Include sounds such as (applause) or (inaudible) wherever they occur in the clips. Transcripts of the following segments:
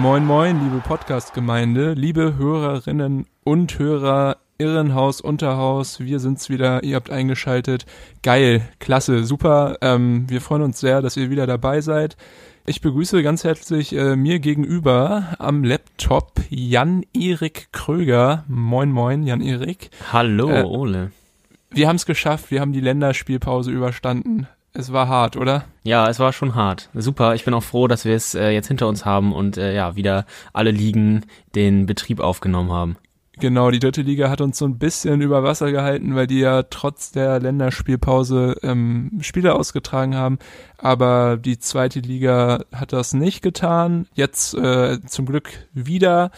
Moin moin, liebe Podcast-Gemeinde, liebe Hörerinnen und Hörer, Irrenhaus, Unterhaus, wir sind's wieder, ihr habt eingeschaltet. Geil, klasse, super. Ähm, wir freuen uns sehr, dass ihr wieder dabei seid. Ich begrüße ganz herzlich äh, mir gegenüber am Laptop Jan-Erik Kröger. Moin moin, Jan-Erik. Hallo, Äh, Ole. Wir haben's geschafft, wir haben die Länderspielpause überstanden. Es war hart, oder? Ja, es war schon hart. Super. Ich bin auch froh, dass wir es äh, jetzt hinter uns haben und äh, ja, wieder alle Ligen den Betrieb aufgenommen haben. Genau, die dritte Liga hat uns so ein bisschen über Wasser gehalten, weil die ja trotz der Länderspielpause ähm, Spiele ausgetragen haben. Aber die zweite Liga hat das nicht getan. Jetzt äh, zum Glück wieder.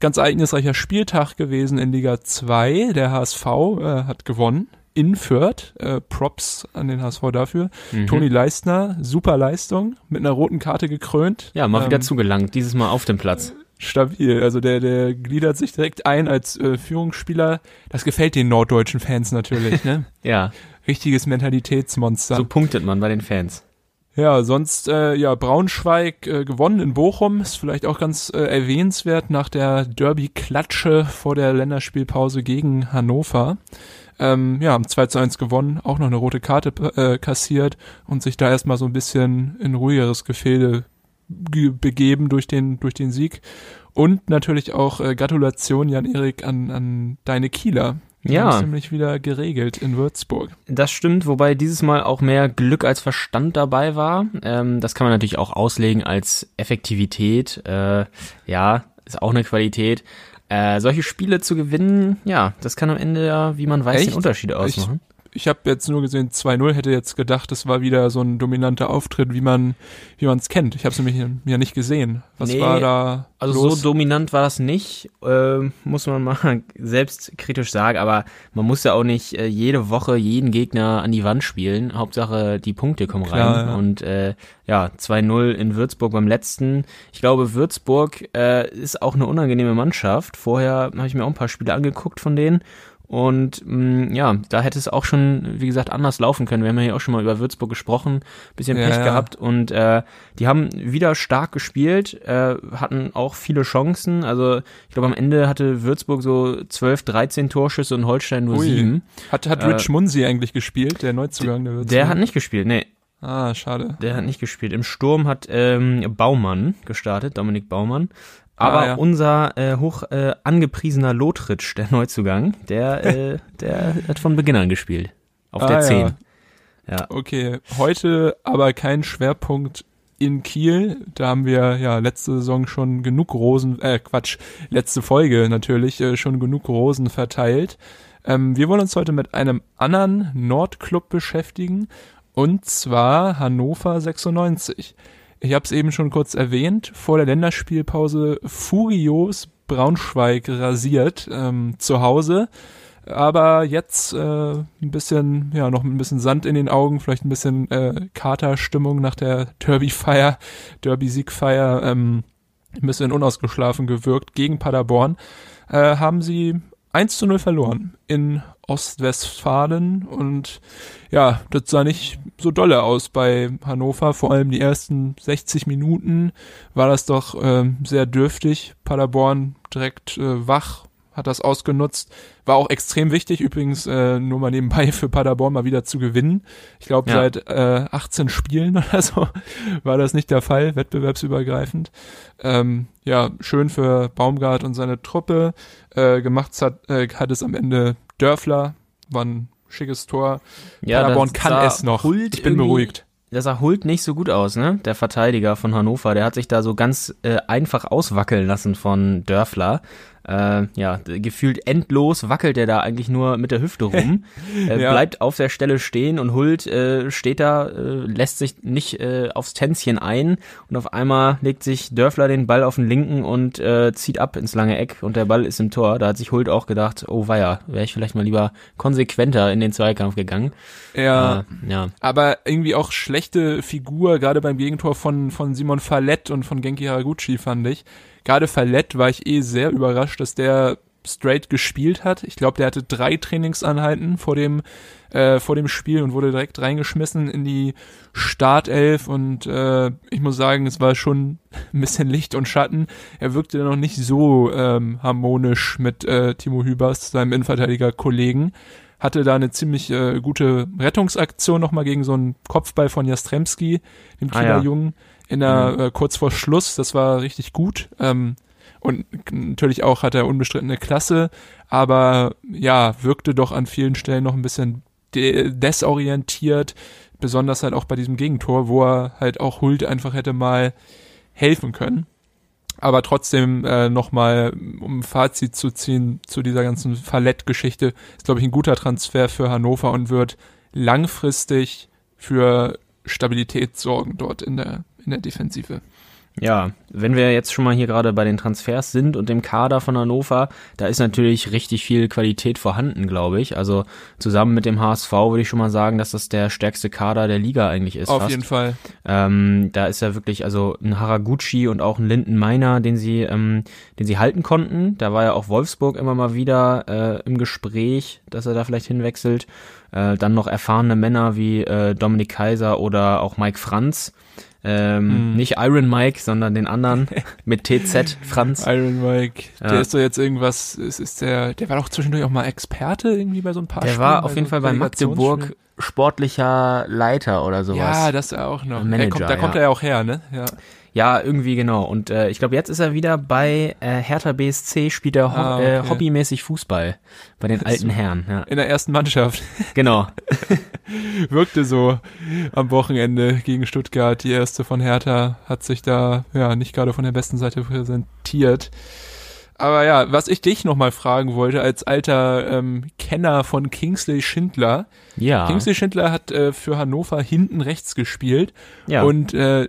Ganz ereignisreicher Spieltag gewesen in Liga 2. Der HSV äh, hat gewonnen in Fürth. Äh, Props an den HSV dafür. Mhm. Toni Leistner, super Leistung, mit einer roten Karte gekrönt. Ja, mal wieder Ähm, zugelangt. Dieses Mal auf dem Platz. stabil. Also der, der gliedert sich direkt ein als äh, Führungsspieler. Das gefällt den norddeutschen Fans natürlich, ne? (laughs) Ja, Richtiges Mentalitätsmonster. so punktet man bei den Fans. Ja, sonst, äh, ja, Braunschweig äh, gewonnen in Bochum. Ist vielleicht auch ganz äh, erwähnenswert nach der Derby-Klatsche vor der Länderspielpause gegen Hannover. Ähm, ja, haben 2 zu 1 gewonnen, auch noch eine rote Karte äh, kassiert und sich da erstmal so ein bisschen in ruhigeres Gefilde ge begeben durch den, durch den Sieg. Und natürlich auch äh, Gratulation, Jan-Erik, an, an deine Kieler. Die Ja. nämlich wieder geregelt in Würzburg. Das stimmt, wobei dieses Mal auch mehr Glück als Verstand dabei war. Ähm, das kann man natürlich auch auslegen als Effektivität. Äh, ja, ist auch eine Qualität. Äh, solche Spiele zu gewinnen, ja, das kann am Ende ja, wie man weiß, Echt? den Unterschied ausmachen. Ich habe jetzt nur gesehen 2-0, hätte jetzt gedacht, das war wieder so ein dominanter Auftritt, wie man wie man es kennt. Ich habe es nämlich ja nicht gesehen. Was Nee, war da Also los? so dominant war das nicht, äh, muss man mal (laughs) selbstkritisch sagen, aber man muss ja auch nicht äh, jede Woche jeden Gegner an die Wand spielen. Hauptsache die Punkte kommen Klar, rein. ja. Und äh, ja, 2-0 in Würzburg beim letzten. Ich glaube, Würzburg äh, ist auch eine unangenehme Mannschaft. Vorher habe ich mir auch ein paar Spiele angeguckt von denen. Und mh, ja, da hätte es auch schon, wie gesagt, anders laufen können. Wir haben ja hier auch schon mal über Würzburg gesprochen, bisschen Pech ja. gehabt und äh, die haben wieder stark gespielt, äh, hatten auch viele Chancen. Also ich glaube, am Ende hatte Würzburg so 12, 13 Torschüsse und Holstein nur Ui. sieben. hat hat äh, Rich Munsi eigentlich gespielt, der Neuzugang der Würzburg? Der hat nicht gespielt, nee, Ah, schade. der hat nicht gespielt. Im Sturm hat ähm, Baumann gestartet, Dominik Baumann. Aber Ah, ja. unser äh, hoch äh, angepriesener Lotritsch, der Neuzugang, der, (laughs) äh, der hat von Beginn an gespielt. Auf Ah, der ja. 10. Ja. Okay, heute aber kein Schwerpunkt in Kiel. Da haben wir ja letzte Saison schon genug Rosen, äh Quatsch, letzte Folge natürlich äh, schon genug Rosen verteilt. Ähm, wir wollen uns heute mit einem anderen Nordclub beschäftigen und zwar Hannover 96. Ich habe es eben schon kurz erwähnt, vor der Länderspielpause furios Braunschweig rasiert ähm, zu Hause. Aber jetzt äh, ein bisschen, ja, noch ein bisschen Sand in den Augen, vielleicht ein bisschen äh, Katerstimmung nach der Derby-Feier, Derby-Siegfeier, ähm, ein bisschen unausgeschlafen gewirkt gegen Paderborn, äh, haben sie 1 zu 0 verloren in Ostwestfalen und ja, das sah nicht so dolle aus bei Hannover, vor allem die ersten 60 Minuten war das doch ähm, sehr dürftig. Paderborn direkt äh, wach, hat das ausgenutzt. War auch extrem wichtig, übrigens äh, nur mal nebenbei für Paderborn mal wieder zu gewinnen. Ich glaube, Ja. seit äh, 18 Spielen (laughs) oder so war das nicht der Fall, wettbewerbsübergreifend. Ähm, ja, schön für Baumgart und seine Truppe. Äh, gemacht hat, äh, hat es am Ende Dörfler, war ein schickes Tor. Paderborn das kann es noch. Hult Ich bin beruhigt. Der sah Hult nicht so gut aus, ne? Der Verteidiger von Hannover, der hat sich da so ganz äh, einfach auswackeln lassen von Dörfler. Äh, ja, gefühlt endlos wackelt er da eigentlich nur mit der Hüfte rum, äh, (laughs) ja. bleibt auf der Stelle stehen und Hult äh, steht da, äh, lässt sich nicht äh, aufs Tänzchen ein und auf einmal legt sich Dörfler den Ball auf den linken und äh, zieht ab ins lange Eck und der Ball ist im Tor. Da hat sich Hult auch gedacht, oh weia, wäre ich vielleicht mal lieber konsequenter in den Zweikampf gegangen. Ja, äh, ja. aber irgendwie auch schlechte Figur, gerade beim Gegentor von, von Simon Fallett und von Genki Haraguchi fand ich. Gerade Fallett war ich eh sehr überrascht, dass der straight gespielt hat. Ich glaube, der hatte drei Trainingsanheiten vor dem äh, vor dem Spiel und wurde direkt reingeschmissen in die Startelf und äh, ich muss sagen, es war schon ein bisschen Licht und Schatten. Er wirkte noch nicht so ähm, harmonisch mit äh, Timo Hübers, seinem Innenverteidiger-Kollegen. Hatte da eine ziemlich äh, gute Rettungsaktion nochmal gegen so einen Kopfball von Jastremski, dem Kieler ah, ja. Jungen, in der, mhm. äh, kurz vor Schluss. Das war richtig gut. Ähm, und natürlich auch hat er unbestrittene Klasse, aber ja, wirkte doch an vielen Stellen noch ein bisschen de desorientiert, besonders halt auch bei diesem Gegentor, wo er halt auch Hult einfach hätte mal helfen können. Aber trotzdem äh, nochmal, um ein Fazit zu ziehen zu dieser ganzen Fallett-Geschichte, ist, glaube ich, ein guter Transfer für Hannover und wird langfristig für Stabilität sorgen dort in der, in der Defensive. Ja, wenn wir jetzt schon mal hier gerade bei den Transfers sind und dem Kader von Hannover, da ist natürlich richtig viel Qualität vorhanden, glaube ich. Also zusammen mit dem HSV würde ich schon mal sagen, dass das der stärkste Kader der Liga eigentlich ist. Auf fast. jeden Fall. Ähm, da ist ja wirklich also ein Haraguchi und auch ein Linden Meiner, den sie, ähm, den sie halten konnten. Da war ja auch Wolfsburg immer mal wieder äh, im Gespräch, dass er da vielleicht hinwechselt. Äh, dann noch erfahrene Männer wie äh, Dominik Kaiser oder auch Mike Franz ähm, hm. Nicht Iron Mike, sondern den anderen (laughs) mit TZ, Franz. Iron Mike. Ja. Der ist so jetzt irgendwas, ist, ist der, der war doch zwischendurch auch mal Experte irgendwie bei so ein paar Der Spielen, war auf jeden Fall bei Magdeburg sportlicher Leiter oder sowas. Ja, das auch noch. Manager, kommt, da kommt er ja auch her, ne? Ja. Ja, irgendwie genau. Und äh, ich glaube, jetzt ist er wieder bei äh, Hertha BSC, spielt er ho ah, okay. äh, hobbymäßig Fußball bei den alten Herren. Ja. In der ersten Mannschaft. (laughs) Genau. (laughs) Wirkte so am Wochenende gegen Stuttgart. Die erste von Hertha hat sich da ja nicht gerade von der besten Seite präsentiert. Aber ja, was ich dich nochmal fragen wollte, als alter ähm, Kenner von Kingsley Schindler. Ja. Kingsley Schindler hat äh, für Hannover hinten rechts gespielt. Ja. Und äh,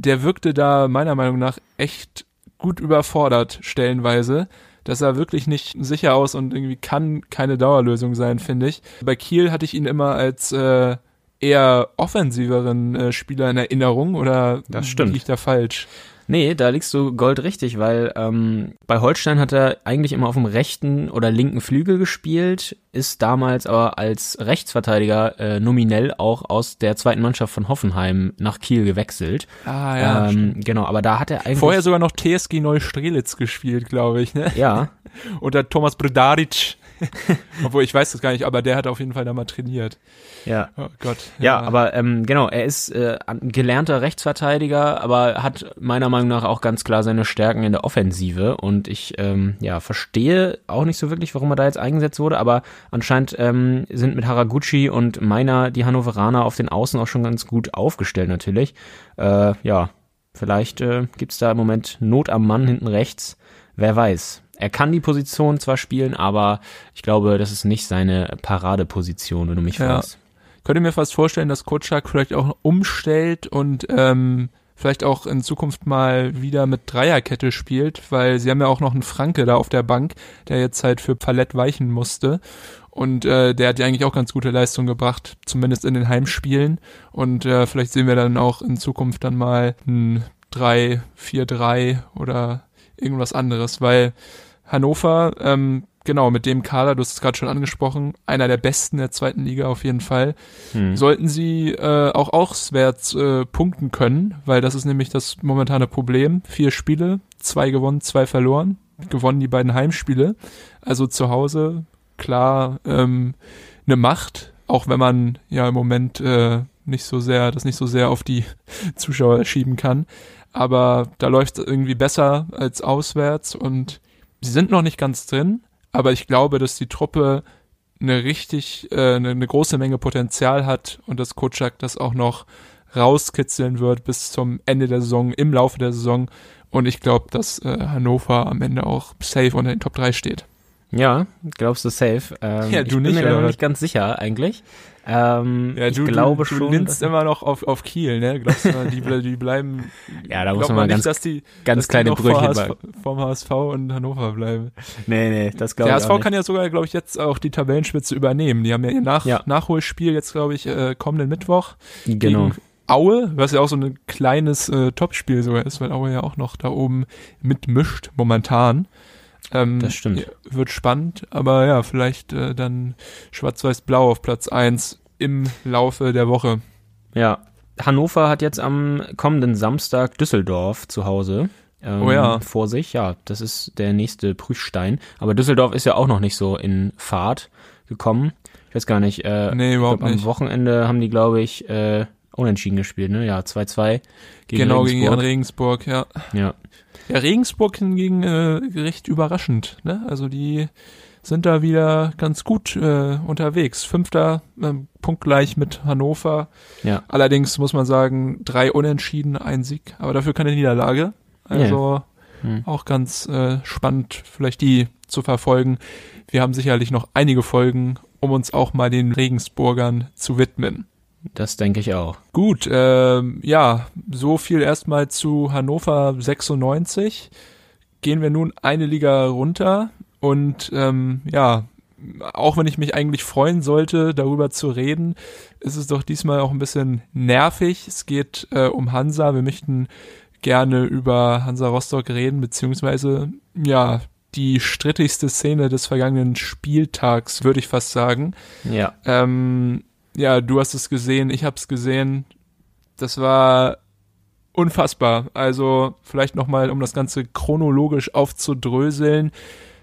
der wirkte da meiner Meinung nach echt gut überfordert stellenweise. Das sah wirklich nicht sicher aus und irgendwie kann keine Dauerlösung sein, finde ich. Bei Kiel hatte ich ihn immer als äh, eher offensiveren äh, Spieler in Erinnerung oder das stimmt. liegt da falsch? Nee, da liegst du goldrichtig, weil ähm, bei Holstein hat er eigentlich immer auf dem rechten oder linken Flügel gespielt, ist damals aber als Rechtsverteidiger äh, nominell auch aus der zweiten Mannschaft von Hoffenheim nach Kiel gewechselt. Ah ja. Ähm, genau, aber da hat er eigentlich vorher sogar noch TSG Neustrelitz gespielt, glaube ich. Ne? Ja. (laughs) Oder Thomas Bredaric. (laughs) Obwohl ich weiß das gar nicht, aber der hat auf jeden Fall da mal trainiert. Ja. Oh Gott. Ja, ja aber ähm, genau, er ist äh, gelernter Rechtsverteidiger, aber hat meiner Meinung nach auch ganz klar seine Stärken in der Offensive. Und ich ähm, ja verstehe auch nicht so wirklich, warum er da jetzt eingesetzt wurde, aber anscheinend ähm, sind mit Haraguchi und meiner die Hannoveraner auf den Außen auch schon ganz gut aufgestellt natürlich. Äh, ja, vielleicht äh, gibt da im Moment Not am Mann hinten rechts. Wer weiß. Er kann die Position zwar spielen, aber ich glaube, das ist nicht seine Paradeposition, wenn du mich ja. fragst. Könnte mir fast vorstellen, dass Kutschak vielleicht auch umstellt und ähm, vielleicht auch in Zukunft mal wieder mit Dreierkette spielt, weil sie haben ja auch noch einen Franke da auf der Bank, der jetzt halt für Palett weichen musste. Und äh, der hat ja eigentlich auch ganz gute Leistung gebracht, zumindest in den Heimspielen. Und äh, vielleicht sehen wir dann auch in Zukunft dann mal ein 3-4-3 oder irgendwas anderes, weil Hannover, ähm, genau, mit dem Kader, du hast es gerade schon angesprochen, einer der besten der zweiten Liga auf jeden Fall. Hm. Sollten sie äh, auch auswärts äh, punkten können, weil das ist nämlich das momentane Problem. Vier Spiele, zwei gewonnen, zwei verloren. Gewonnen die beiden Heimspiele. Also zu Hause klar ähm, eine Macht, auch wenn man ja im Moment äh, nicht so sehr, das nicht so sehr auf die (laughs) Zuschauer schieben kann. Aber da läuft es irgendwie besser als auswärts und sie sind noch nicht ganz drin, aber ich glaube, dass die Truppe eine richtig, äh, eine, eine große Menge Potenzial hat und dass Kutschak das auch noch rauskitzeln wird bis zum Ende der Saison, im Laufe der Saison Und ich glaube, dass äh, Hannover am Ende auch safe unter den Top 3 steht. Ja, glaubst du safe? Ähm, Ja, du ich bin nicht, mir da nicht ganz sicher eigentlich. Ähm, Ja, ich du, glaube du, schon. du immer noch auf, auf Kiel, ne? Glaubst du, die, die bleiben. (laughs) ja, da muss man mal nicht, ganz, dass die, ganz dass kleine vor Brötchen HSV, vom HSV und Hannover bleiben. Nee, nee, das glaube Der ich HSV auch nicht. kann ja sogar, glaube ich, jetzt auch die Tabellenspitze übernehmen. Die haben ja ihr Nach Ja. Nachholspiel jetzt, glaube ich, äh, kommenden Mittwoch genau. gegen Aue, was ja auch so ein kleines äh, Topspiel sogar ist, weil Aue ja auch noch da oben mitmischt momentan. Ähm, Das stimmt. Wird spannend, aber ja, vielleicht äh, dann Schwarz-Weiß-Blau auf Platz eins im Laufe der Woche. Ja. Hannover hat jetzt am kommenden Samstag Düsseldorf zu Hause. Ähm, Oh ja. Vor sich, ja, das ist der nächste Prüfstein. Aber Düsseldorf ist ja auch noch nicht so in Fahrt gekommen. Ich weiß gar nicht. Äh, Nee, überhaupt glaub, nicht. Am Wochenende haben die, glaube ich, äh, unentschieden gespielt, ne? Ja, 2-2 gegen genau, gegen Jan Regensburg. Regensburg, ja. Ja, Ja, Regensburg hingegen äh, recht überraschend. Ne? Also die sind da wieder ganz gut äh, unterwegs. Fünfter, ähm, punktgleich mit Hannover. ja. Allerdings muss man sagen, drei Unentschieden, ein Sieg, aber dafür keine Niederlage. Also Hm. auch ganz äh, spannend, vielleicht die zu verfolgen. Wir haben sicherlich noch einige Folgen, um uns auch mal den Regensburgern zu widmen. Das denke ich auch. Gut, ähm, ja, so viel erstmal zu Hannover 96. Gehen wir nun eine Liga runter und ähm, ja, auch wenn ich mich eigentlich freuen sollte, darüber zu reden, ist es doch diesmal auch ein bisschen nervig. Es geht äh, um Hansa. Wir möchten gerne über Hansa Rostock reden, beziehungsweise ja, die strittigste Szene des vergangenen Spieltags, würde ich fast sagen. Ja. Ähm, ja, du hast es gesehen, ich habe es gesehen. Das war unfassbar. Also vielleicht noch mal, um das Ganze chronologisch aufzudröseln.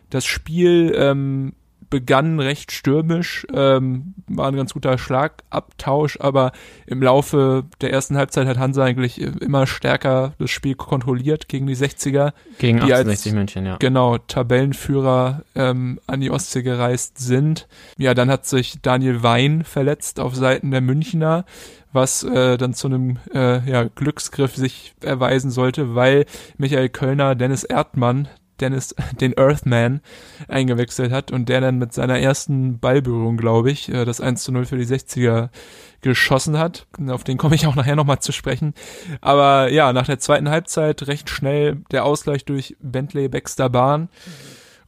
Das Spiel ähm, begann recht stürmisch, ähm, war ein ganz guter Schlagabtausch, aber im Laufe der ersten Halbzeit hat Hansa eigentlich äh, immer stärker das Spiel kontrolliert gegen die 60er. Gegen Die als- 68 München, ja. genau Tabellenführer ähm, an die Ostsee gereist sind. Ja, dann hat sich Daniel Wein verletzt auf Seiten der Münchner, was äh, dann zu einem äh, ja, Glücksgriff sich erweisen sollte, weil Michael Kölner Dennis Erdmann Dennis, (laughs) den Earthman, eingewechselt hat und der dann mit seiner ersten Ballberührung, glaube ich, äh, das 1 zu 0 für die 60er geschossen hat. Auf den komme ich auch nachher nochmal zu sprechen. Aber ja, nach der zweiten Halbzeit recht schnell der Ausgleich durch Bentley Baxter Bahn.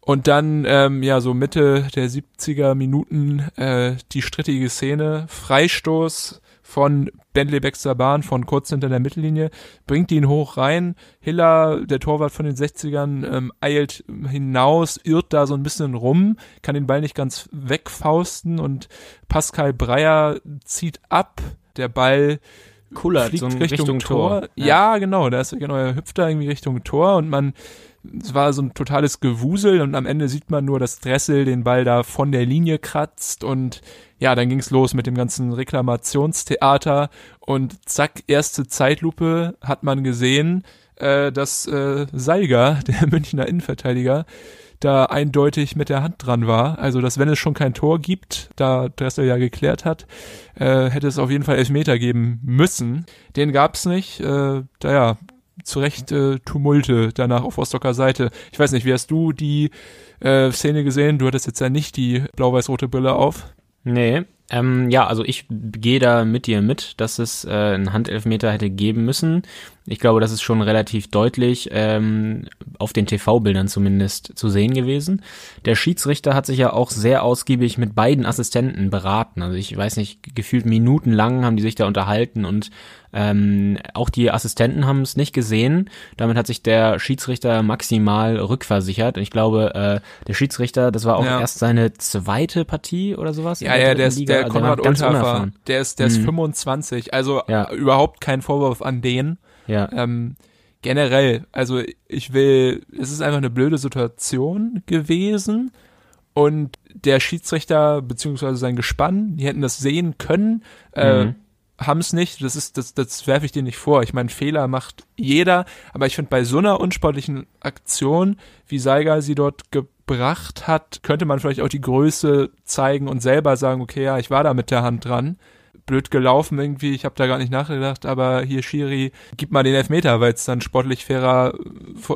Und dann, ähm, ja, so Mitte der 70er Minuten äh, die strittige Szene. Freistoß von Bentley Baxter Bahn von kurz hinter der Mittellinie, bringt ihn hoch rein. Hiller, der Torwart von den 60ern, ähm, eilt hinaus, irrt da so ein bisschen rum, kann den Ball nicht ganz wegfausten und Pascal Breyer zieht ab. Der Ball Kullert fliegt so Richtung, Richtung Tor. Tor. Ja. genau, da ist genau, er hüpft da irgendwie Richtung Tor und man es war so ein totales Gewusel und am Ende sieht man nur, dass Dressel den Ball da von der Linie kratzt und ja, dann ging's los mit dem ganzen Reklamationstheater und zack, erste Zeitlupe hat man gesehen, äh, dass äh, Seiger, (laughs) der Münchner Innenverteidiger, da eindeutig mit der Hand dran war. Also, dass wenn es schon kein Tor gibt, da Dressel ja geklärt hat, äh, hätte es auf jeden Fall Elfmeter geben müssen. Den gab's nicht. Äh, da ja, zu Recht äh, Tumulte danach auf Rostocker Seite. Ich weiß nicht, wie hast du die äh, Szene gesehen? Du hattest jetzt ja nicht die blau-weiß-rote Brille auf. Nee. Ähm, ja, also ich gehe da mit dir mit, dass es äh, einen Handelfmeter hätte geben müssen. Ich glaube, das ist schon relativ deutlich ähm, auf den TV-Bildern zumindest zu sehen gewesen. Der Schiedsrichter hat sich ja auch sehr ausgiebig mit beiden Assistenten beraten. Also ich weiß nicht, gefühlt minutenlang haben die sich da unterhalten und ähm, auch die Assistenten haben es nicht gesehen. Damit hat sich der Schiedsrichter maximal rückversichert. Und ich glaube, äh, der Schiedsrichter, das war auch Ja. erst seine zweite Partie oder sowas. Ja, der ja, der ist Liga. der Also Konrad Unterfer. Der ist, der ist Mhm. 25. Also Ja. überhaupt kein Vorwurf an den. Ja, Ähm, generell, also ich will, es ist einfach eine blöde Situation gewesen und der Schiedsrichter beziehungsweise sein Gespann, die hätten das sehen können, äh, Mhm. haben es nicht. Das ist, das, das werfe ich dir nicht vor. Ich meine, Fehler macht jeder, aber ich finde bei so einer unsportlichen Aktion, wie Seiger sie dort gebracht hat, könnte man vielleicht auch die Größe zeigen und selber sagen, okay, ja, ich war da mit der Hand dran. Blöd gelaufen irgendwie, ich habe da gar nicht nachgedacht, aber hier Schiri, gib mal den Elfmeter, weil es dann sportlich fairer,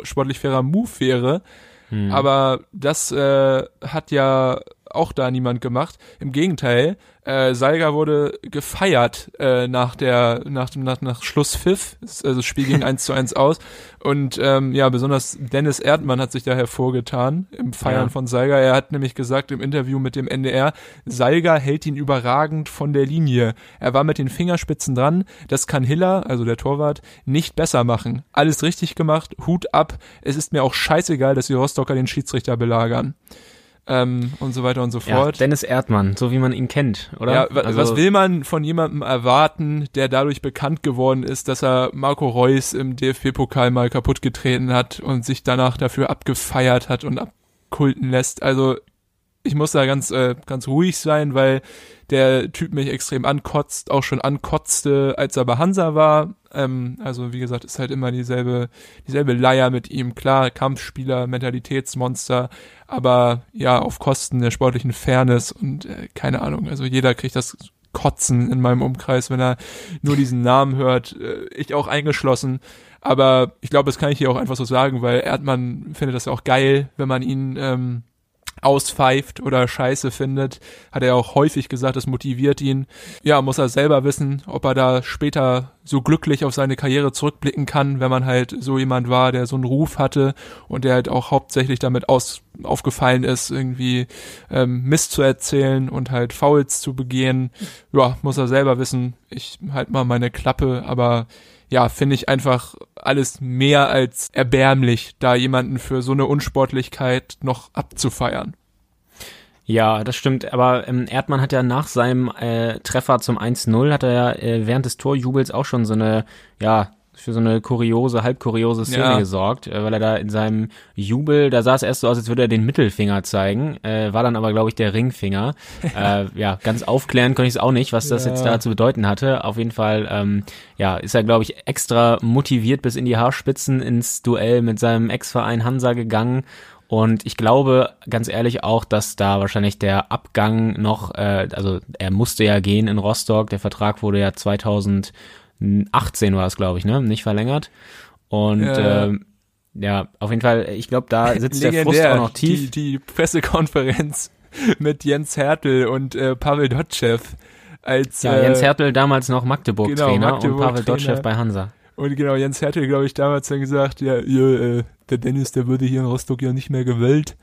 sportlich fairer Move wäre. Hm. Aber das äh, hat ja auch da niemand gemacht. Im Gegenteil, äh, Salga wurde gefeiert äh, nach der nach dem nach, nach Schlusspfiff. Also das Spiel ging (laughs) eins zu eins aus. Und ähm, ja, besonders Dennis Erdmann hat sich da hervorgetan im Feiern ja. von Salga. Er hat nämlich gesagt im Interview mit dem NDR, Salga hält ihn überragend von der Linie. Er war mit den Fingerspitzen dran. Das kann Hiller, also der Torwart, nicht besser machen. Alles richtig gemacht. Hut ab. Es ist mir auch scheißegal, dass die Rostocker den Schiedsrichter belagern ähm, und so weiter und so fort. Ja, Dennis Erdmann, so wie man ihn kennt, oder? Ja, also, was will man von jemandem erwarten, der dadurch bekannt geworden ist, dass er Marco Reus im DFB-Pokal mal kaputt getreten hat und sich danach dafür abgefeiert hat und abkulten lässt? Also ich muss da ganz, äh, ganz ruhig sein, weil der Typ mich extrem ankotzt, auch schon ankotzte, als er bei Hansa war. Ähm, also wie gesagt, ist halt immer dieselbe, dieselbe Leier mit ihm. Klar, Kampfspieler, Mentalitätsmonster, aber ja, auf Kosten der sportlichen Fairness und äh, keine Ahnung. Also jeder kriegt das Kotzen in meinem Umkreis, wenn er nur diesen Namen hört. Äh, ich auch eingeschlossen. Aber ich glaube, das kann ich hier auch einfach so sagen, weil Erdmann findet das ja auch geil, wenn man ihn ähm, auspfeift oder scheiße findet, hat er auch häufig gesagt, das motiviert ihn. Ja, muss er selber wissen, ob er da später so glücklich auf seine Karriere zurückblicken kann, wenn man halt so jemand war, der so einen Ruf hatte und der halt auch hauptsächlich damit aus, aufgefallen ist, irgendwie ähm, Mist zu erzählen und halt Fouls zu begehen. Ja, muss er selber wissen. Ich halt mal meine Klappe, aber ja, finde ich einfach alles mehr als erbärmlich, da jemanden für so eine Unsportlichkeit noch abzufeiern. Ja, das stimmt. Aber ähm, Erdmann hat ja nach seinem äh, Treffer zum 1-0 hat er ja äh, während des Torjubels auch schon so eine, ja, für so eine kuriose, halb kuriose Szene ja. gesorgt, äh, weil er da in seinem Jubel, da sah es erst so aus, als würde er den Mittelfinger zeigen, äh, war dann aber, glaube ich, der Ringfinger. (laughs) äh, ja, ganz aufklären konnte ich es auch nicht, was das ja. jetzt da zu bedeuten hatte. Auf jeden Fall, ähm, ja, ist er, glaube ich, extra motiviert bis in die Haarspitzen ins Duell mit seinem Ex-Verein Hansa gegangen. Und ich glaube ganz ehrlich auch, dass da wahrscheinlich der Abgang noch, äh, also er musste ja gehen in Rostock, der Vertrag wurde ja 2000 18 war es, glaube ich, ne? Nicht verlängert. Und ja, äh, ja auf jeden Fall, ich glaube, da (laughs) sitzt der Frust auch noch tief. Die, die Pressekonferenz (laughs) mit Jens Hertel und äh, Pavel Dotschew als ja, Jens äh, Hertel damals noch Magdeburg-Trainer genau, Magdeburg und Pavel Dotschew bei Hansa. Und genau, Jens Hertel, glaube ich, damals dann gesagt, ja, ihr, äh, der Dennis, der würde hier in Rostock ja nicht mehr gewählt.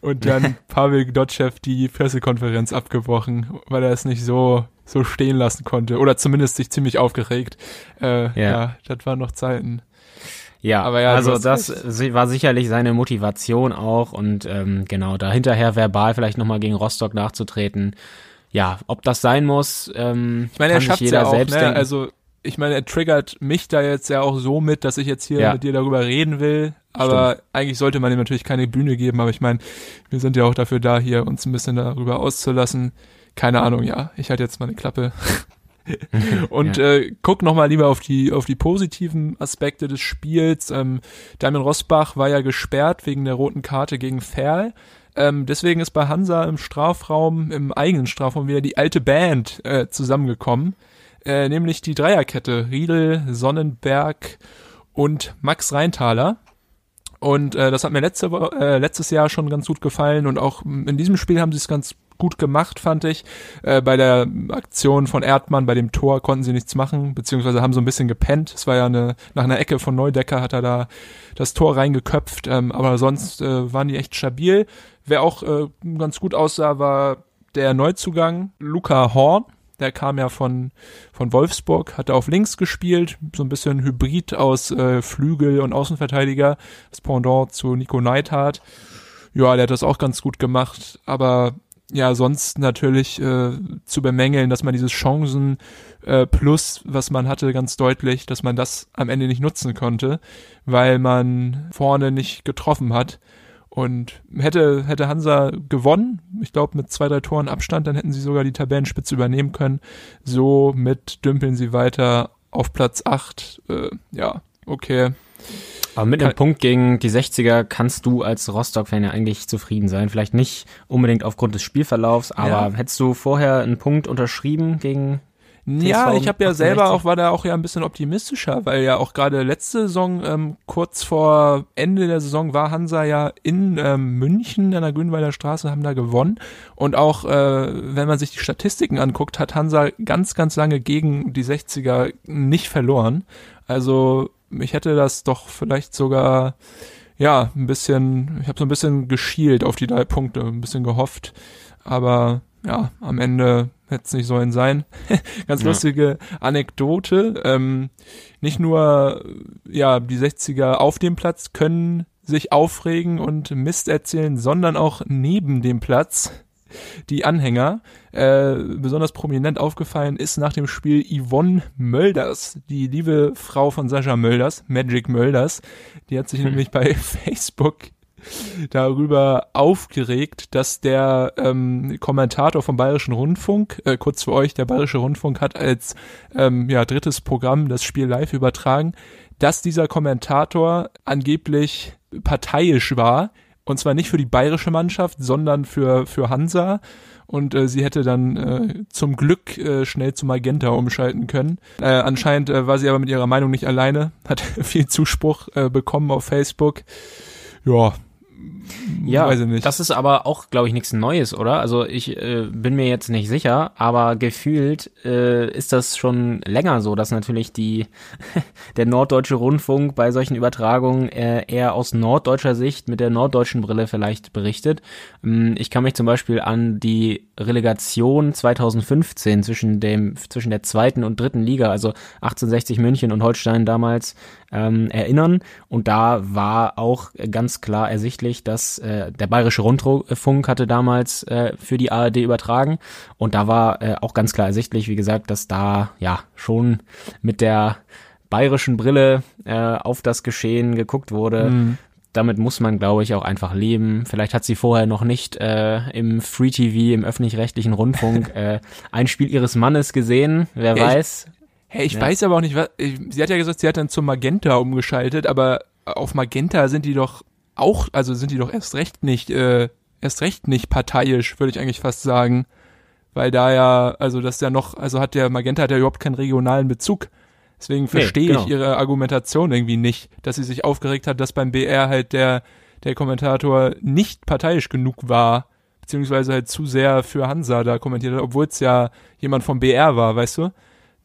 Und dann (laughs) Pavel Dotschew die Pressekonferenz abgebrochen, weil er es nicht so so stehen lassen konnte. Oder zumindest sich ziemlich aufgeregt. Äh, ja. ja, das waren noch Zeiten. Ja, aber ja, also das recht. war sicherlich seine Motivation auch und ähm, genau, da hinterher verbal vielleicht nochmal gegen Rostock nachzutreten. Ja, ob das sein muss, ähm, ich meine, er schafft ja auch, selbst ne? Also ich meine, er triggert mich da jetzt ja auch so mit, dass ich jetzt hier ja. mit dir darüber reden will. Aber Stimmt. eigentlich sollte man ihm natürlich keine Bühne geben. Aber ich meine, wir sind ja auch dafür da, hier uns ein bisschen darüber auszulassen keine Ahnung, ja, ich halte jetzt meine Klappe. (laughs) und ja. äh, guck noch mal lieber auf die auf die positiven Aspekte des Spiels. Ähm, Damian Rosbach war ja gesperrt wegen der roten Karte gegen Ferl. Ähm, deswegen ist bei Hansa im Strafraum, im eigenen Strafraum wieder die alte Band äh, zusammengekommen, äh, nämlich die Dreierkette Riedel, Sonnenberg und Max Reintaler. Und äh, das hat mir letzte, äh, letztes Jahr schon ganz gut gefallen und auch in diesem Spiel haben sie es ganz gut gemacht, fand ich. Äh, bei der Aktion von Erdmann, bei dem Tor konnten sie nichts machen, beziehungsweise haben so ein bisschen gepennt. Es war ja eine, nach einer Ecke von Neudecker hat er da das Tor reingeköpft, ähm, aber sonst äh, waren die echt stabil. Wer auch äh, ganz gut aussah, war der Neuzugang Luca Horn. Der kam ja von, von Wolfsburg, hat auf links gespielt, so ein bisschen Hybrid aus äh, Flügel und Außenverteidiger, das Pendant zu Nico Neidhardt. Ja, der hat das auch ganz gut gemacht, aber ja sonst natürlich äh, zu bemängeln, dass man dieses Chancen äh, plus, was man hatte, ganz deutlich, dass man das am Ende nicht nutzen konnte, weil man vorne nicht getroffen hat. Und hätte, hätte Hansa gewonnen, ich glaube mit zwei, drei Toren Abstand, dann hätten sie sogar die Tabellenspitze übernehmen können. So mit dümpeln sie weiter auf Platz acht. Äh, ja, okay. Aber mit einem Punkt gegen die 60er kannst du als Rostock-Fan ja eigentlich zufrieden sein. Vielleicht nicht unbedingt aufgrund des Spielverlaufs, aber ja. hättest du vorher einen Punkt unterschrieben gegen Ja, ich habe ja selber auch, war da auch ja ein bisschen optimistischer, weil ja auch gerade letzte Saison, ähm, kurz vor Ende der Saison war Hansa ja in ähm, München an der Grünwalder Straße, haben da gewonnen. Und auch, äh, wenn man sich die Statistiken anguckt, hat Hansa ganz, ganz lange gegen die 60er nicht verloren. Also ich hätte das doch vielleicht sogar ja, ein bisschen, ich habe so ein bisschen geschielt auf die drei Punkte, ein bisschen gehofft. Aber ja, am Ende hätte es nicht sollen sein. (laughs) Ganz lustige Anekdote. Ähm, nicht nur ja die 60er auf dem Platz können sich aufregen und Mist erzählen, sondern auch neben dem Platz die Anhänger. Äh, besonders prominent aufgefallen ist nach dem Spiel Yvonne Mölders, die liebe Frau von Sascha Mölders, Magic Mölders. Die hat sich hm. nämlich bei (laughs) Facebook darüber aufgeregt, dass der ähm, Kommentator vom Bayerischen Rundfunk, äh, kurz für euch, der Bayerische Rundfunk hat als ähm, ja, drittes Programm das Spiel live übertragen, dass dieser Kommentator angeblich parteiisch war, und zwar nicht für die bayerische Mannschaft, sondern für, für Hansa. Und äh, sie hätte dann äh, zum Glück äh, schnell zu Magenta umschalten können. Äh, anscheinend äh, war sie aber mit ihrer Meinung nicht alleine, (laughs) hat viel Zuspruch äh, bekommen auf Facebook. Ja, ja, das ist aber auch, glaube ich, nichts Neues, oder? Also ich äh, bin mir jetzt nicht sicher, aber gefühlt äh, ist das schon länger so, dass natürlich die (laughs) der norddeutsche Rundfunk bei solchen Übertragungen äh, eher aus norddeutscher Sicht mit der norddeutschen Brille vielleicht berichtet. Ähm, ich kann mich zum Beispiel an die Relegation 2015 zwischen dem zwischen der zweiten und dritten Liga, also 1860 München und Holstein damals ähm, erinnern. Und da war auch ganz klar ersichtlich, dass äh, der Bayerische Rundfunk hatte damals äh, für die ARD übertragen. Und da war äh, auch ganz klar ersichtlich, wie gesagt, dass da ja schon mit der bayerischen Brille äh, auf das Geschehen geguckt wurde. Mhm damit muss man, glaube ich, auch einfach leben. Vielleicht hat sie vorher noch nicht äh, im Free TV, im öffentlich-rechtlichen Rundfunk (laughs) äh, ein Spiel ihres Mannes gesehen. Wer ja, weiß. Hey, ich ja. weiß aber auch nicht, was. Sie hat ja gesagt, sie hat dann zum Magenta umgeschaltet, aber auf Magenta sind die doch auch, also sind die doch erst recht nicht, äh, erst recht nicht parteiisch, würde ich eigentlich fast sagen. Weil da ja, also das ja noch, also hat der Magenta hat ja überhaupt keinen regionalen Bezug. Deswegen verstehe nee, genau. ich ihre Argumentation irgendwie nicht, dass sie sich aufgeregt hat, dass beim BR halt der, der Kommentator nicht parteiisch genug war, beziehungsweise halt zu sehr für Hansa da kommentiert hat, obwohl es ja jemand vom BR war, weißt du?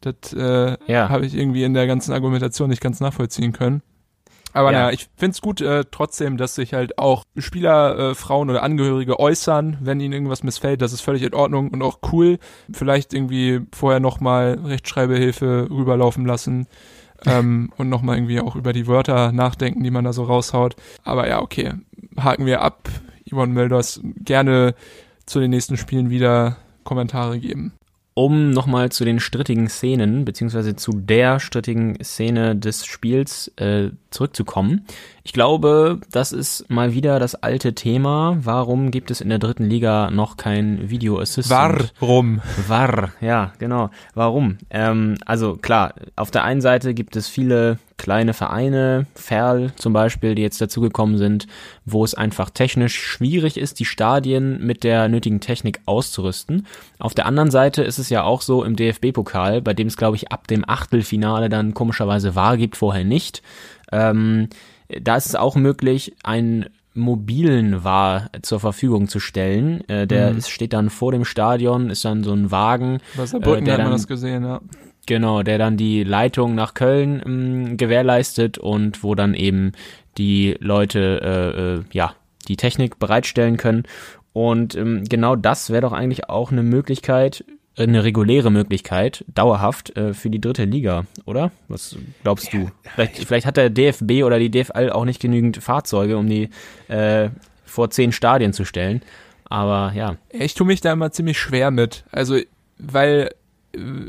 Das äh, ja. habe ich irgendwie in der ganzen Argumentation nicht ganz nachvollziehen können. Aber ja. naja, ich find's gut äh, trotzdem, dass sich halt auch Spieler, äh, Frauen oder Angehörige äußern, wenn ihnen irgendwas missfällt. Das ist völlig in Ordnung und auch cool. Vielleicht irgendwie vorher nochmal Rechtschreibehilfe rüberlaufen lassen ähm, (laughs) und nochmal irgendwie auch über die Wörter nachdenken, die man da so raushaut. Aber ja, okay, haken wir ab. Yvonne Mölders gerne zu den nächsten Spielen wieder Kommentare geben um nochmal zu den strittigen Szenen, beziehungsweise zu der strittigen Szene des Spiels äh, zurückzukommen. Ich glaube, das ist mal wieder das alte Thema. Warum gibt es in der dritten Liga noch kein Video Assistant? Warum? War, ja, genau. Warum? Ähm, also klar, auf der einen Seite gibt es viele kleine Vereine, Ferl zum Beispiel, die jetzt dazugekommen sind, wo es einfach technisch schwierig ist, die Stadien mit der nötigen Technik auszurüsten. Auf der anderen Seite ist es ja auch so im DFB-Pokal, bei dem es, glaube ich, ab dem Achtelfinale dann komischerweise wahr gibt, vorher nicht. Ähm, da ist es auch möglich, einen mobilen war zur Verfügung zu stellen. Äh, der mhm. ist, steht dann vor dem Stadion, ist dann so ein Wagen. Was äh, der hat man das gesehen, ja. Genau, der dann die Leitung nach Köln ähm, gewährleistet und wo dann eben die Leute äh, äh, ja die Technik bereitstellen können. Und ähm, genau das wäre doch eigentlich auch eine Möglichkeit, eine reguläre Möglichkeit, dauerhaft äh, für die dritte Liga, oder? Was glaubst du? Vielleicht, vielleicht hat der DFB oder die DFL auch nicht genügend Fahrzeuge, um die äh, vor zehn Stadien zu stellen. Aber ja. Ich tue mich da immer ziemlich schwer mit. Also, weil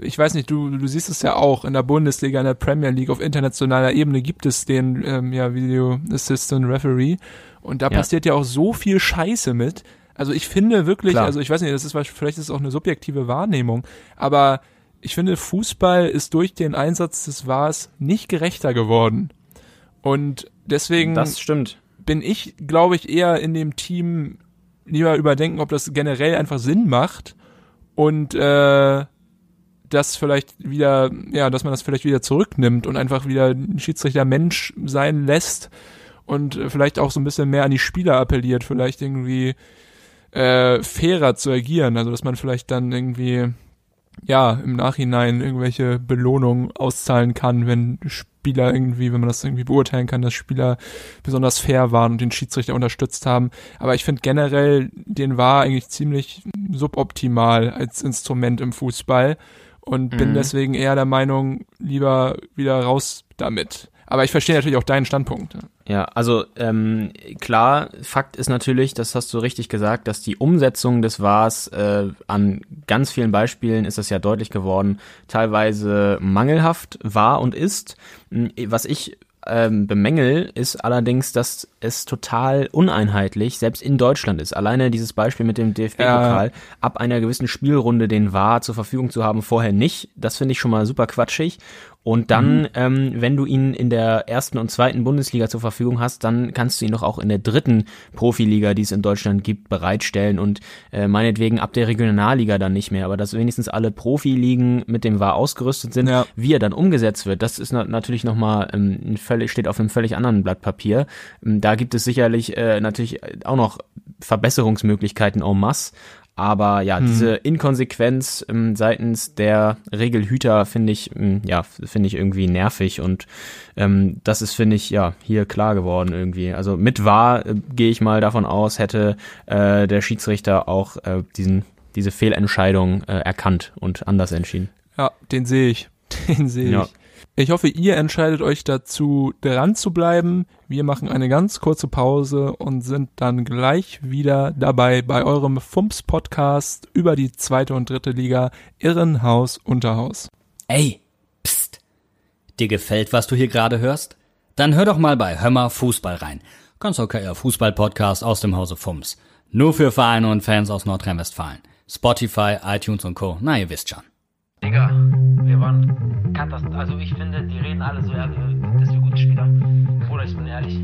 ich weiß nicht, du, du siehst es ja auch in der Bundesliga, in der Premier League, auf internationaler Ebene gibt es den ähm, ja, Video Assistant Referee und da ja. passiert ja auch so viel Scheiße mit. Also ich finde wirklich, Klar. also ich weiß nicht, das ist vielleicht ist es auch eine subjektive Wahrnehmung, aber ich finde Fußball ist durch den Einsatz des Wars nicht gerechter geworden. Und deswegen das stimmt. bin ich, glaube ich, eher in dem Team lieber überdenken, ob das generell einfach Sinn macht und äh, das vielleicht wieder, ja, dass man das vielleicht wieder zurücknimmt und einfach wieder ein Schiedsrichter Mensch sein lässt und vielleicht auch so ein bisschen mehr an die Spieler appelliert, vielleicht irgendwie äh, fairer zu agieren, also dass man vielleicht dann irgendwie ja im Nachhinein irgendwelche Belohnungen auszahlen kann, wenn Spieler irgendwie, wenn man das irgendwie beurteilen kann, dass Spieler besonders fair waren und den Schiedsrichter unterstützt haben. Aber ich finde generell den war eigentlich ziemlich suboptimal als Instrument im Fußball und bin Mhm. deswegen eher der Meinung, lieber wieder raus damit. Aber ich verstehe natürlich auch deinen Standpunkt. Ja, also ähm, klar, Fakt ist natürlich, das hast du richtig gesagt, dass die Umsetzung des VARs äh, an ganz vielen Beispielen ist das ja deutlich geworden, teilweise mangelhaft war und ist. M, Was ich ähm, bemängel, ist allerdings, dass es total uneinheitlich, selbst in Deutschland ist. Alleine dieses Beispiel mit dem DFB-Pokal, ab einer gewissen Spielrunde den VAR zur Verfügung zu haben, vorher nicht, das finde ich schon mal super quatschig. Und dann, ähm, wenn du ihn in der ersten und zweiten Bundesliga zur Verfügung hast, dann kannst du ihn doch auch in der dritten Profiliga, die es in Deutschland gibt, bereitstellen und äh, meinetwegen ab der Regionalliga dann nicht mehr. Aber dass wenigstens alle Profiligen mit dem VAR ausgerüstet sind, Ja. wie er dann umgesetzt wird, das ist na natürlich nochmal ähm, ein völlig, steht auf einem völlig anderen Blatt Papier. Ähm, Da gibt es sicherlich äh, natürlich auch noch Verbesserungsmöglichkeiten en masse. Aber ja, diese Inkonsequenz ähm, seitens der Regelhüter finde ich, ähm, ja, finde ich irgendwie nervig und ähm, das ist, finde ich, ja, hier klar geworden irgendwie. Also mit wahr äh, gehe ich mal davon aus, hätte äh, der Schiedsrichter auch äh, diesen, diese Fehlentscheidung äh, erkannt und anders entschieden. Ja, den sehe ich. (laughs) Den sehe Ja. Ich. Hoffe, ihr entscheidet euch dazu, dran zu bleiben. Wir machen eine ganz kurze Pause und sind dann gleich wieder dabei bei eurem FUMS-Podcast über die zweite und dritte Liga Irrenhaus Unterhaus. Ey, pst. Dir gefällt, was du hier gerade hörst? Dann hör doch mal bei Hömmer Fußball rein. Ganz okayer Fußball-Podcast aus dem Hause Fums. Nur für Vereine und Fans aus Nordrhein-Westfalen. Spotify, iTunes und Co. Na, ihr wisst schon. Digga, wir waren katastrophal. Also ich finde, die reden alle so, ja, dass wir gute Spieler. Bruder, ich bin ehrlich.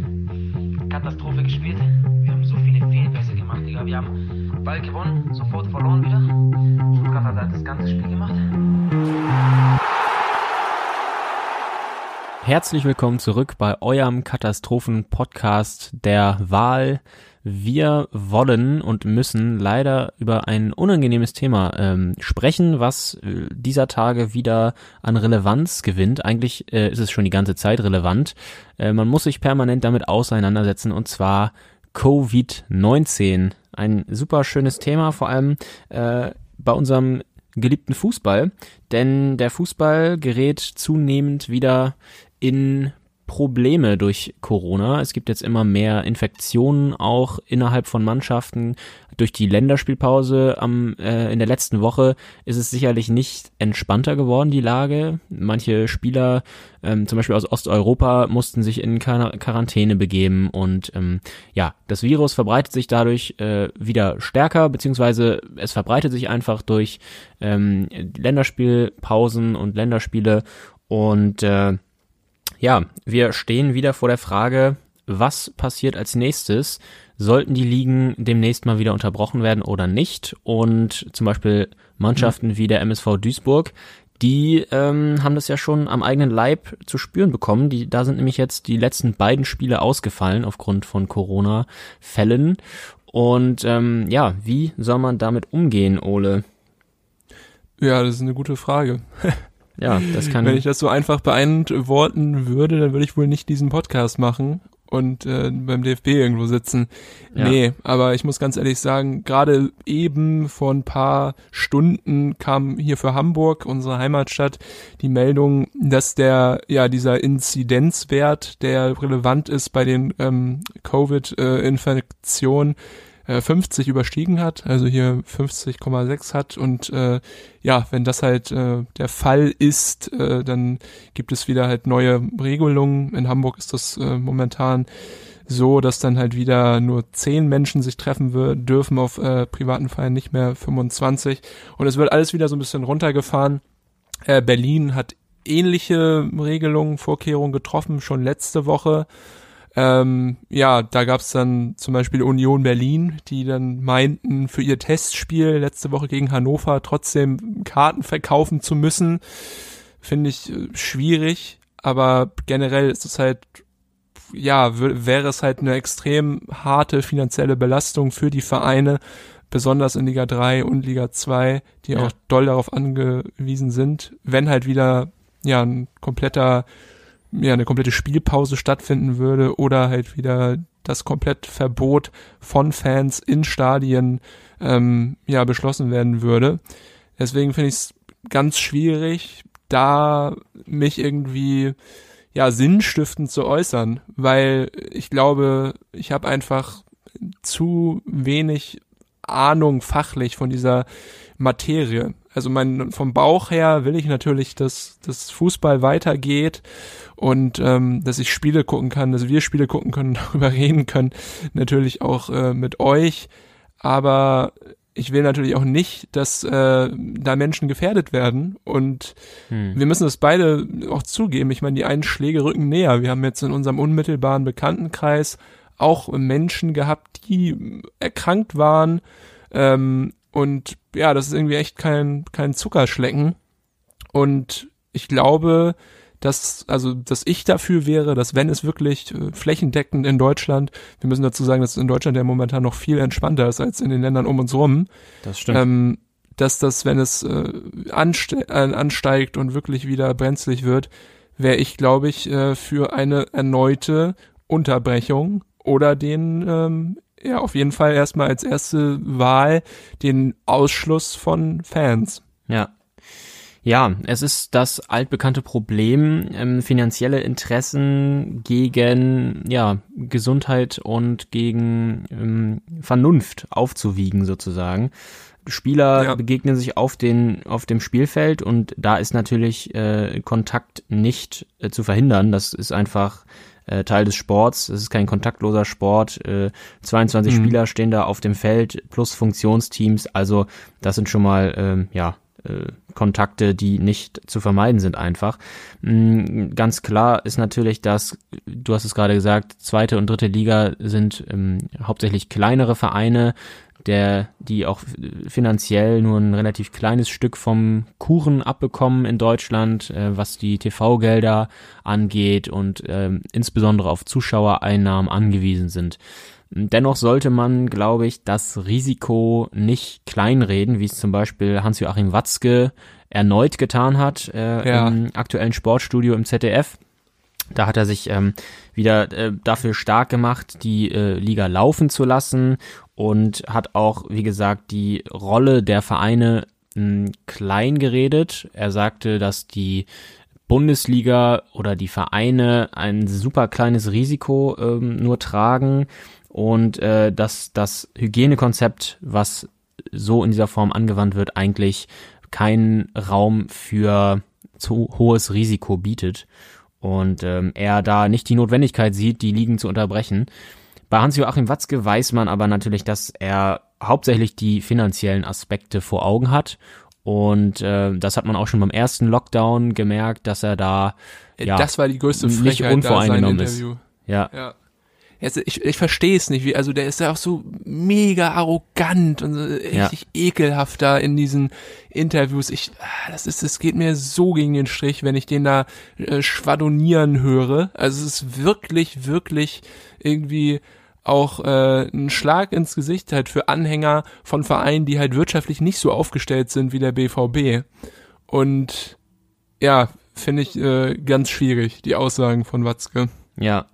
Katastrophe gespielt. Wir haben so viele Fehlpässe gemacht, Digga. Wir haben Ball gewonnen, sofort verloren wieder. Stuttgart hat halt das ganze Spiel gemacht. Herzlich willkommen zurück bei eurem Katastrophen-Podcast der Wahl. Wir wollen und müssen leider über ein unangenehmes Thema ähm, sprechen, was äh, dieser Tage wieder an Relevanz gewinnt. Eigentlich äh, ist es schon die ganze Zeit relevant. Äh, man muss sich permanent damit auseinandersetzen und zwar Covid-19. Ein super schönes Thema, vor allem äh, bei unserem geliebten Fußball, denn der Fußball gerät zunehmend wieder in Probleme durch Corona. Es gibt jetzt immer mehr Infektionen auch innerhalb von Mannschaften. Durch die Länderspielpause am, äh, in der letzten Woche ist es sicherlich nicht entspannter geworden, die Lage. Manche Spieler, ähm, zum Beispiel aus Osteuropa, mussten sich in Quar Quarantäne begeben und ähm, ja, das Virus verbreitet sich dadurch äh, wieder stärker, beziehungsweise es verbreitet sich einfach durch ähm, Länderspielpausen und Länderspiele und äh, ja, wir stehen wieder vor der Frage, was passiert als nächstes? Sollten die Ligen demnächst mal wieder unterbrochen werden oder nicht? Und zum Beispiel Mannschaften wie der MSV Duisburg, die ähm, haben das ja schon am eigenen Leib zu spüren bekommen. Die, da sind nämlich jetzt die letzten beiden Spiele ausgefallen aufgrund von Corona-Fällen. Und ähm, ja, wie soll man damit umgehen, Ole? Ja, das ist eine gute Frage. Ja, das kann Wenn ich das so einfach beantworten würde, dann würde ich wohl nicht diesen Podcast machen und äh, beim DFB irgendwo sitzen. Ja. Nee, aber ich muss ganz ehrlich sagen, gerade eben vor ein paar Stunden kam hier für Hamburg, unsere Heimatstadt, die Meldung, dass der, ja, dieser Inzidenzwert, der relevant ist bei den ähm, Covid-Infektionen, äh, 50 überstiegen hat, also hier 50,6 hat und äh, ja, wenn das halt äh, der Fall ist, äh, dann gibt es wieder halt neue Regelungen. In Hamburg ist das äh, momentan so, dass dann halt wieder nur zehn Menschen sich treffen dürfen auf äh, privaten Feiern, nicht mehr 25. Und es wird alles wieder so ein bisschen runtergefahren. Äh, Berlin hat ähnliche Regelungen, Vorkehrungen getroffen, schon letzte Woche. Ähm, ja, da gab's dann zum Beispiel Union Berlin, die dann meinten, für ihr Testspiel letzte Woche gegen Hannover trotzdem Karten verkaufen zu müssen. Finde ich äh, schwierig, aber generell ist es halt, ja, wäre es halt eine extrem harte finanzielle Belastung für die Vereine, besonders in Liga 3 und Liga 2, die ja. auch doll darauf angewiesen sind, wenn halt wieder ja ein kompletter ja eine komplette Spielpause stattfinden würde oder halt wieder das komplett Verbot von Fans in Stadien ähm, ja beschlossen werden würde. Deswegen finde ich es ganz schwierig, da mich irgendwie ja sinnstiftend zu äußern, weil ich glaube, ich habe einfach zu wenig Ahnung fachlich von dieser Materie. Also mein vom Bauch her will ich natürlich, dass das Fußball weitergeht und ähm, dass ich Spiele gucken kann, dass wir Spiele gucken können, (laughs) darüber reden können, natürlich auch äh, mit euch. Aber ich will natürlich auch nicht, dass äh, da Menschen gefährdet werden. Und hm. wir müssen das beide auch zugeben. Ich meine, die Einschläge rücken näher. Wir haben jetzt in unserem unmittelbaren Bekanntenkreis auch Menschen gehabt, die erkrankt waren. Ähm, und ja, das ist irgendwie echt kein, kein Zuckerschlecken. Und ich glaube, dass, also, dass ich dafür wäre, dass wenn es wirklich äh, flächendeckend in Deutschland, wir müssen dazu sagen, dass in Deutschland ja momentan noch viel entspannter ist als in den Ländern um uns rum. Das stimmt. Ähm, dass das, wenn es äh, anste äh, ansteigt und wirklich wieder brenzlig wird, wäre ich, glaube ich, äh, für eine erneute Unterbrechung oder den, ähm, ja, auf jeden Fall erstmal als erste Wahl den Ausschluss von Fans. Ja, ja, es ist das altbekannte Problem, ähm, finanzielle Interessen gegen ja, Gesundheit und gegen ähm, Vernunft aufzuwiegen sozusagen. Spieler ja. begegnen sich auf, den, auf dem Spielfeld und da ist natürlich äh, Kontakt nicht äh, zu verhindern. Das ist einfach äh, Teil des Sports. Es ist kein kontaktloser Sport. Äh, 22 mhm. Spieler stehen da auf dem Feld plus Funktionsteams. Also das sind schon mal ähm, ja äh, Kontakte, die nicht zu vermeiden sind einfach. Mm, ganz klar ist natürlich, dass, du hast es gerade gesagt, zweite und dritte Liga sind ähm, hauptsächlich kleinere Vereine, der, die auch finanziell nur ein relativ kleines Stück vom Kuchen abbekommen in Deutschland, äh, was die TV-Gelder angeht und äh, insbesondere auf Zuschauereinnahmen angewiesen sind. Dennoch sollte man, glaube ich, das Risiko nicht kleinreden, wie es zum Beispiel Hans-Joachim Watzke erneut getan hat äh, ja. im aktuellen Sportstudio im ZDF. Da hat er sich ähm, wieder äh, dafür stark gemacht, die äh, Liga laufen zu lassen und hat auch, wie gesagt, die Rolle der Vereine mh, klein geredet. Er sagte, dass die Bundesliga oder die Vereine ein super kleines Risiko ähm, nur tragen und äh, dass das Hygienekonzept, was so in dieser Form angewandt wird, eigentlich keinen Raum für zu hohes Risiko bietet und ähm, er da nicht die Notwendigkeit sieht, die Ligen zu unterbrechen. Bei Hans-Joachim Watzke weiß man aber natürlich, dass er hauptsächlich die finanziellen Aspekte vor Augen hat und äh, das hat man auch schon beim ersten Lockdown gemerkt, dass er da ja, das war die größte Frechheit nicht unvoreingenommen ist. Ja. ja also ich, ich verstehe es nicht, wie, also der ist ja auch so mega arrogant und so richtig ja. ekelhaft da in diesen Interviews. Ich, ah, das ist, es geht mir so gegen den Strich, wenn ich den da äh, schwadonieren höre. Also es ist wirklich, wirklich irgendwie auch äh, ein Schlag ins Gesicht halt für Anhänger von Vereinen, die halt wirtschaftlich nicht so aufgestellt sind wie der BVB. Und ja, finde ich äh, ganz schwierig, die Aussagen von Watzke. Ja,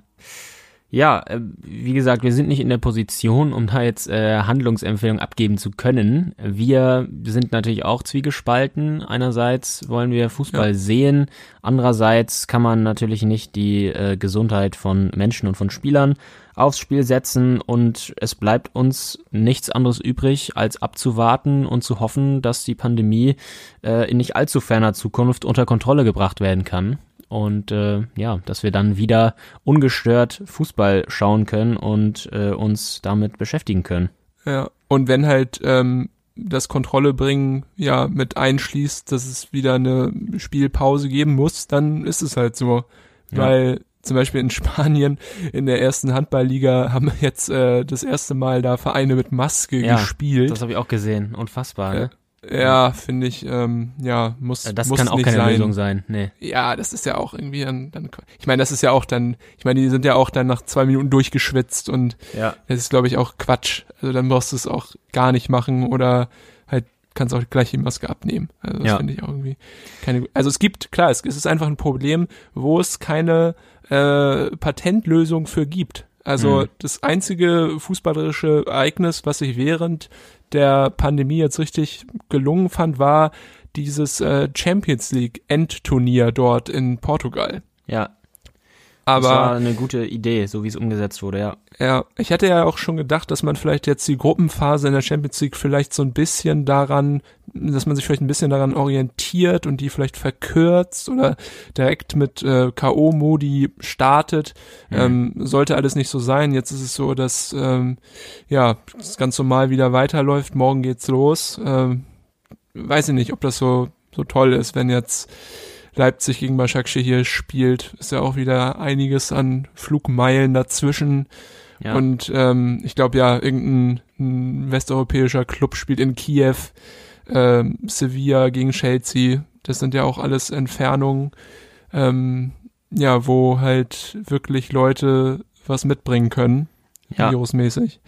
ja, äh, wie gesagt, wir sind nicht in der Position, um da jetzt äh, Handlungsempfehlungen abgeben zu können. Wir sind natürlich auch zwiegespalten. Einerseits wollen wir Fußball ja. sehen, andererseits kann man natürlich nicht die äh, Gesundheit von Menschen und von Spielern aufs Spiel setzen und es bleibt uns nichts anderes übrig, als abzuwarten und zu hoffen, dass die Pandemie äh, in nicht allzu ferner Zukunft unter Kontrolle gebracht werden kann und äh, ja, dass wir dann wieder ungestört Fußball schauen können und äh, uns damit beschäftigen können. Ja, und wenn halt ähm, das Kontrolle bringen ja mit einschließt, dass es wieder eine Spielpause geben muss, dann ist es halt so. Ja. Weil zum Beispiel in (laughs) Spanien in der ersten Handballliga haben jetzt äh, das erste Mal da Vereine mit Maske Ja, gespielt. Das habe ich auch gesehen. Unfassbar, ne? Ja, finde ich, ähm, ja, muss, Das muss kann auch nicht keine sein. Lösung sein. Nee. Ja, das ist ja auch irgendwie dann, dann ich meine, das ist ja auch dann, ich meine, die sind ja auch dann nach zwei Minuten durchgeschwitzt und Ja. das ist, glaube ich, auch Quatsch. Also dann brauchst du es auch gar nicht machen oder halt kannst auch gleich die Maske abnehmen. Also das Ja. finde ich auch irgendwie keine. Also es gibt, klar, es, es ist einfach ein Problem, wo es keine äh, Patentlösung für gibt. Also Mhm. das einzige fußballerische Ereignis, was ich während der Pandemie jetzt richtig gelungen fand, war dieses äh, Champions League Endturnier dort in Portugal. Ja, das war Aber eine gute Idee, so wie es umgesetzt wurde, ja. ja, ich hätte ja auch schon gedacht, dass man vielleicht jetzt die Gruppenphase in der Champions League vielleicht so ein bisschen daran, dass man sich vielleicht ein bisschen daran orientiert und die vielleicht verkürzt oder direkt mit äh, K.O.-Modi startet. Ähm, sollte alles nicht so sein. Jetzt ist es so, dass ähm, ja das ganz normal wieder weiterläuft. Morgen geht's los. Ähm, weiß ich nicht, ob das so so toll ist, wenn jetzt Leipzig gegen Başakşehir hier spielt. Ist ja auch wieder einiges an Flugmeilen dazwischen. ja. Und ähm, ich glaube ja, irgendein ein westeuropäischer Club spielt in Kiew, ähm, Sevilla gegen Chelsea. Das sind ja auch alles Entfernungen, ähm, ja, wo halt wirklich Leute was mitbringen können, Ja. virusmäßig.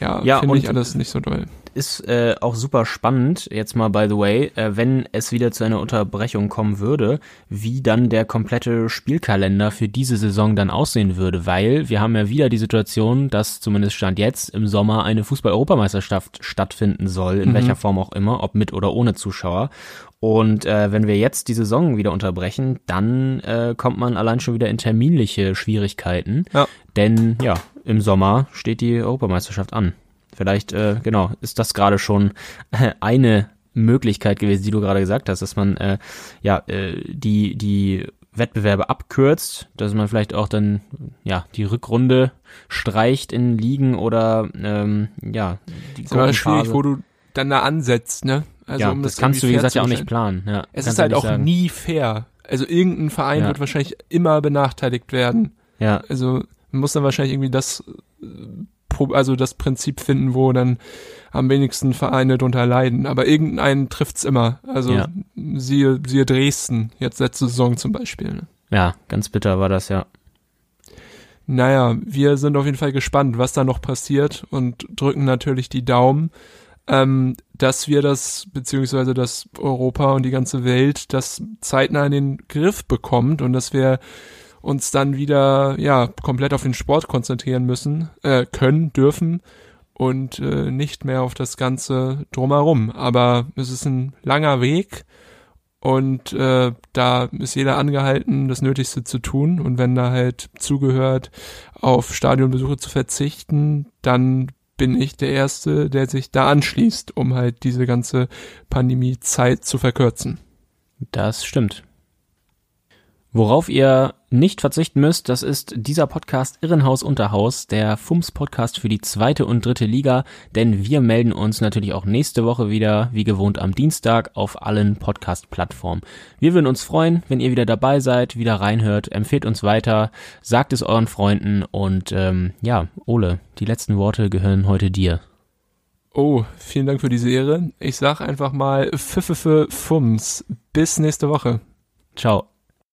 Ja, Ja, finde ich alles nicht so doll. Ist äh, auch super spannend, jetzt mal by the way, äh, wenn es wieder zu einer Unterbrechung kommen würde, wie dann der komplette Spielkalender für diese Saison dann aussehen würde, weil wir haben ja wieder die Situation, dass zumindest Stand jetzt im Sommer eine Fußball-Europameisterschaft stattfinden soll, in Mhm. welcher Form auch immer, ob mit oder ohne Zuschauer. Und äh, wenn wir jetzt die Saison wieder unterbrechen, dann äh, kommt man allein schon wieder in terminliche Schwierigkeiten. Ja. Denn ja, im Sommer steht die Europameisterschaft an. Vielleicht, äh, genau, ist das gerade schon äh, eine Möglichkeit gewesen, die du gerade gesagt hast, dass man äh, ja äh, die die Wettbewerbe abkürzt, dass man vielleicht auch dann ja die Rückrunde streicht in Ligen oder ähm, ja die ist aber schwierig, wo du dann da ansetzt, ne? Also ja, um das, das kannst du wie gesagt ja auch nicht planen. Ja, Es ist halt auch sagen. nie fair. Also irgendein Verein Ja. wird wahrscheinlich immer benachteiligt werden. Ja, Also man muss dann wahrscheinlich irgendwie das, also das Prinzip finden, wo dann am wenigsten Vereine drunter leiden. Aber irgendeinen trifft's immer. Also Ja. siehe, siehe Dresden, jetzt letzte Saison zum Beispiel. Ne? ja, ganz bitter war das ja. Naja, wir sind auf jeden Fall gespannt, was da noch passiert und drücken natürlich die Daumen, ähm, dass wir das, beziehungsweise dass Europa und die ganze Welt das zeitnah in den Griff bekommt und dass wir uns dann wieder, ja, komplett auf den Sport konzentrieren müssen, äh, können, dürfen und äh, nicht mehr auf das Ganze drumherum. Aber es ist ein langer Weg und äh, da ist jeder angehalten, das Nötigste zu tun. Und wenn da halt zugehört, auf Stadionbesuche zu verzichten, dann bin ich der Erste, der sich da anschließt, um halt diese ganze Pandemie-Zeit zu verkürzen. Das stimmt. Worauf ihr nicht verzichten müsst, das ist dieser Podcast Irrenhaus Unterhaus, der FUMS-Podcast für die zweite und dritte Liga, denn wir melden uns natürlich auch nächste Woche wieder, wie gewohnt am Dienstag, auf allen Podcast-Plattformen. Wir würden uns freuen, wenn ihr wieder dabei seid, wieder reinhört, empfehlt uns weiter, sagt es euren Freunden und ähm, ja, Ole, die letzten Worte gehören heute dir. Oh, vielen Dank für diese Ehre. Ich sag einfach mal Pfiffe Fums. Bis nächste Woche. Ciao.